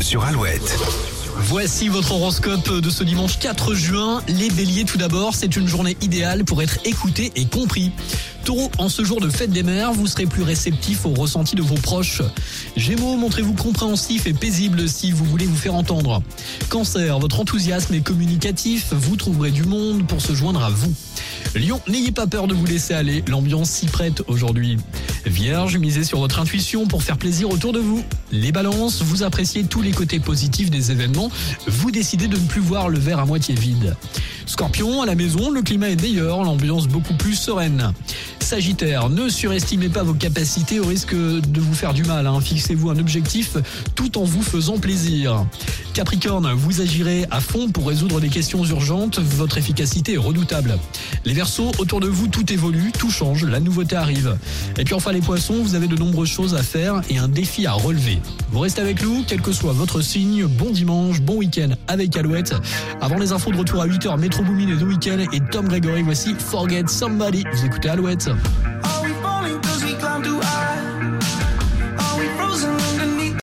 Sur Alouette. Voici votre horoscope de ce dimanche 4 juin. Les béliers tout d'abord, c'est une journée idéale pour être écouté et compris. En ce jour de fête des mères, vous serez plus réceptif aux ressentis de vos proches. Gémeaux, montrez-vous compréhensif et paisible si vous voulez vous faire entendre. Cancer, votre enthousiasme est communicatif, vous trouverez du monde pour se joindre à vous. Lion, n'ayez pas peur de vous laisser aller, l'ambiance s'y prête aujourd'hui. Vierge, misez sur votre intuition pour faire plaisir autour de vous. Les balances, vous appréciez tous les côtés positifs des événements, vous décidez de ne plus voir le verre à moitié vide. Scorpion, à la maison, le climat est meilleur, l'ambiance beaucoup plus sereine. Sagittaire, ne surestimez pas vos capacités au risque de vous faire du mal. hein. Fixez-vous un objectif tout en vous faisant plaisir. Capricorne, vous agirez à fond pour résoudre des questions urgentes. Votre efficacité est redoutable. Les Verseaux, autour de vous, tout évolue, tout change, la nouveauté arrive. Et puis enfin les Poissons, vous avez de nombreuses choses à faire et un défi à relever. Vous restez avec nous, quel que soit votre signe. Bon dimanche, bon week-end avec Alouette. Avant les infos de retour à 8h, Metro Boomin et The Weeknd et Tom Gregory, voici Forget Somebody. Vous écoutez Alouette.